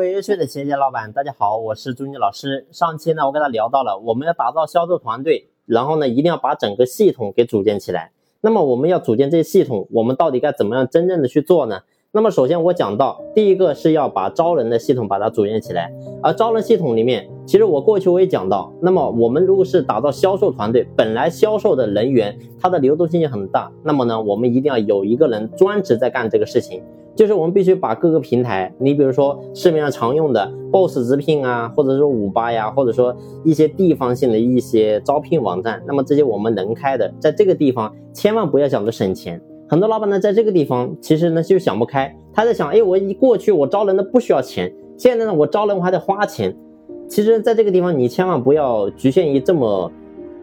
各位优秀的企业家老板，大家好，我是朱妮老师。上期呢，我跟他聊到了，我们要打造销售团队，然后呢，一定要把整个系统给组建起来。那么我们要组建这些系统，我们到底该怎么样真正的去做呢？那么首先我讲到，第一个是要把招人的系统把它组建起来。而招人系统里面，其实我过去我也讲到，那么我们如果是打造销售团队，本来销售的人员他的流动性就很大，那么呢，我们一定要有一个人专职在干这个事情。就是我们必须把各个平台，你比如说市面上常用的 Boss 直聘啊，或者说五八呀，或者说一些地方性的一些招聘网站，那么这些我们能开的，在这个地方千万不要想着省钱。很多老板呢，在这个地方其实呢就想不开，他在想，哎，我一过去我招人呢不需要钱，现在呢我招人我还得花钱。其实，在这个地方你千万不要局限于这么。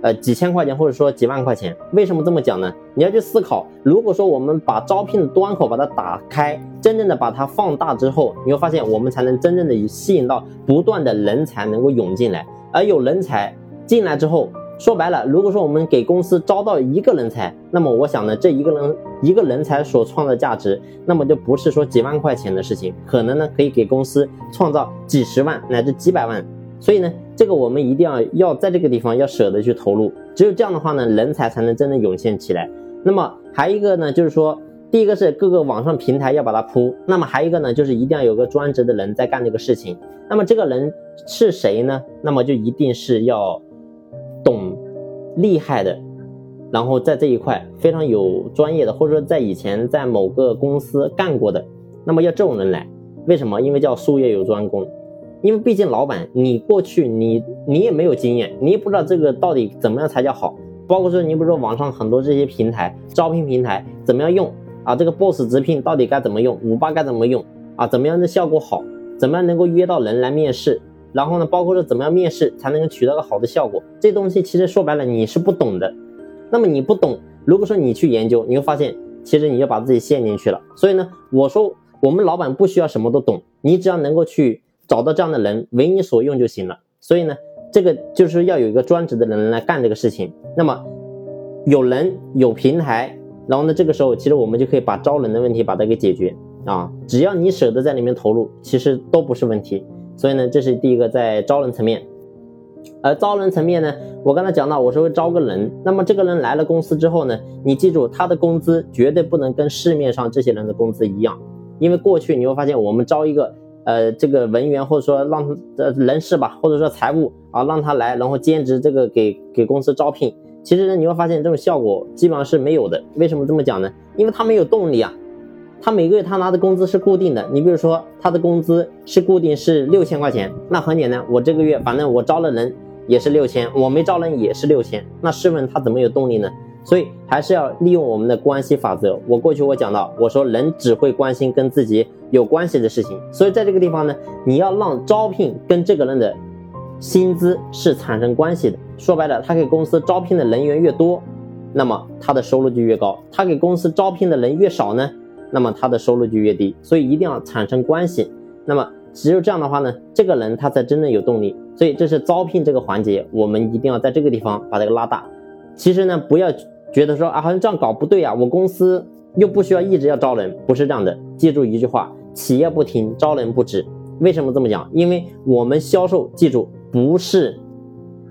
呃，几千块钱或者说几万块钱，为什么这么讲呢？你要去思考，如果说我们把招聘的端口把它打开，真正的把它放大之后，你会发现我们才能真正的吸引到不断的人才能够涌进来，而有人才进来之后，说白了，如果说我们给公司招到一个人才，那么我想呢，这一个人一个人才所创造的价值，那么就不是说几万块钱的事情，可能呢可以给公司创造几十万乃至几百万。所以呢，这个我们一定要要在这个地方要舍得去投入，只有这样的话呢，人才才能真正涌现起来。那么还一个呢，就是说，第一个是各个网上平台要把它铺，那么还一个呢，就是一定要有个专职的人在干这个事情。那么这个人是谁呢？那么就一定是要懂厉害的，然后在这一块非常有专业的，或者说在以前在某个公司干过的，那么要这种人来。为什么？因为叫术业有专攻。因为毕竟老板，你过去你你也没有经验，你也不知道这个到底怎么样才叫好。包括说，你比如说网上很多这些平台，招聘平台怎么样用啊？这个 Boss 直聘到底该怎么用？五八该怎么用啊？怎么样的效果好？怎么样能够约到人来面试？然后呢，包括说怎么样面试才能够取得个好的效果？这东西其实说白了你是不懂的。那么你不懂，如果说你去研究，你会发现其实你就把自己陷进去了。所以呢，我说我们老板不需要什么都懂，你只要能够去。找到这样的人为你所用就行了。所以呢，这个就是要有一个专职的人来干这个事情。那么有人有平台，然后呢，这个时候其实我们就可以把招人的问题把它给解决啊。只要你舍得在里面投入，其实都不是问题。所以呢，这是第一个在招人层面。而招人层面呢，我刚才讲到，我说会招个人。那么这个人来了公司之后呢，你记住他的工资绝对不能跟市面上这些人的工资一样，因为过去你会发现我们招一个。呃，这个文员或者说让呃人事吧，或者说财务啊，让他来，然后兼职这个给给公司招聘。其实呢，你会发现这种效果基本上是没有的。为什么这么讲呢？因为他没有动力啊。他每个月他拿的工资是固定的。你比如说他的工资是固定是六千块钱，那很简单，我这个月反正我招了人也是六千，我没招人也是六千。那试问他怎么有动力呢？所以还是要利用我们的关系法则。我过去我讲到，我说人只会关心跟自己有关系的事情。所以在这个地方呢，你要让招聘跟这个人的薪资是产生关系的。说白了，他给公司招聘的人员越多，那么他的收入就越高；他给公司招聘的人越少呢，那么他的收入就越低。所以一定要产生关系。那么只有这样的话呢，这个人他才真正有动力。所以这是招聘这个环节，我们一定要在这个地方把这个拉大。其实呢，不要。觉得说啊，好像这样搞不对啊，我公司又不需要一直要招人，不是这样的。记住一句话，企业不停，招人不止。为什么这么讲？因为我们销售，记住不是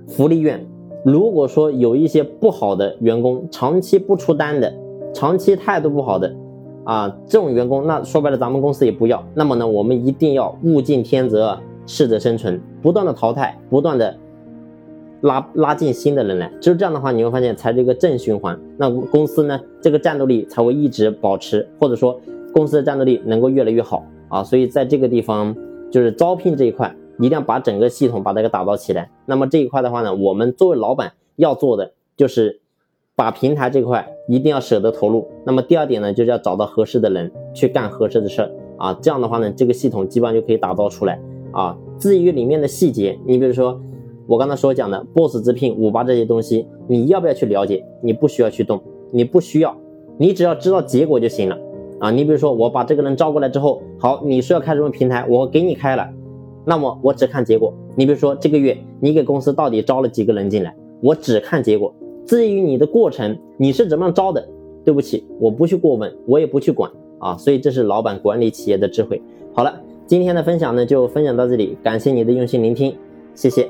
福利院。如果说有一些不好的员工，长期不出单的，长期态度不好的，啊，这种员工，那说白了，咱们公司也不要。那么呢，我们一定要物竞天择，适者生存，不断的淘汰，不断的。拉拉进新的人来，只有这样的话，你会发现才是一个正循环。那公司呢，这个战斗力才会一直保持，或者说公司的战斗力能够越来越好啊。所以在这个地方，就是招聘这一块，一定要把整个系统把它给打造起来。那么这一块的话呢，我们作为老板要做的就是把平台这块一定要舍得投入。那么第二点呢，就是要找到合适的人去干合适的事儿啊。这样的话呢，这个系统基本上就可以打造出来啊。至于里面的细节，你比如说。我刚才所讲的 Boss 直聘、五八这些东西，你要不要去了解？你不需要去动，你不需要，你只要知道结果就行了啊！你比如说，我把这个人招过来之后，好，你说要开什么平台，我给你开了，那么我只看结果。你比如说这个月你给公司到底招了几个人进来，我只看结果。至于你的过程，你是怎么招的，对不起，我不去过问，我也不去管啊。所以这是老板管理企业的智慧。好了。今天的分享呢就分享到这里，感谢你的用心聆听，谢谢。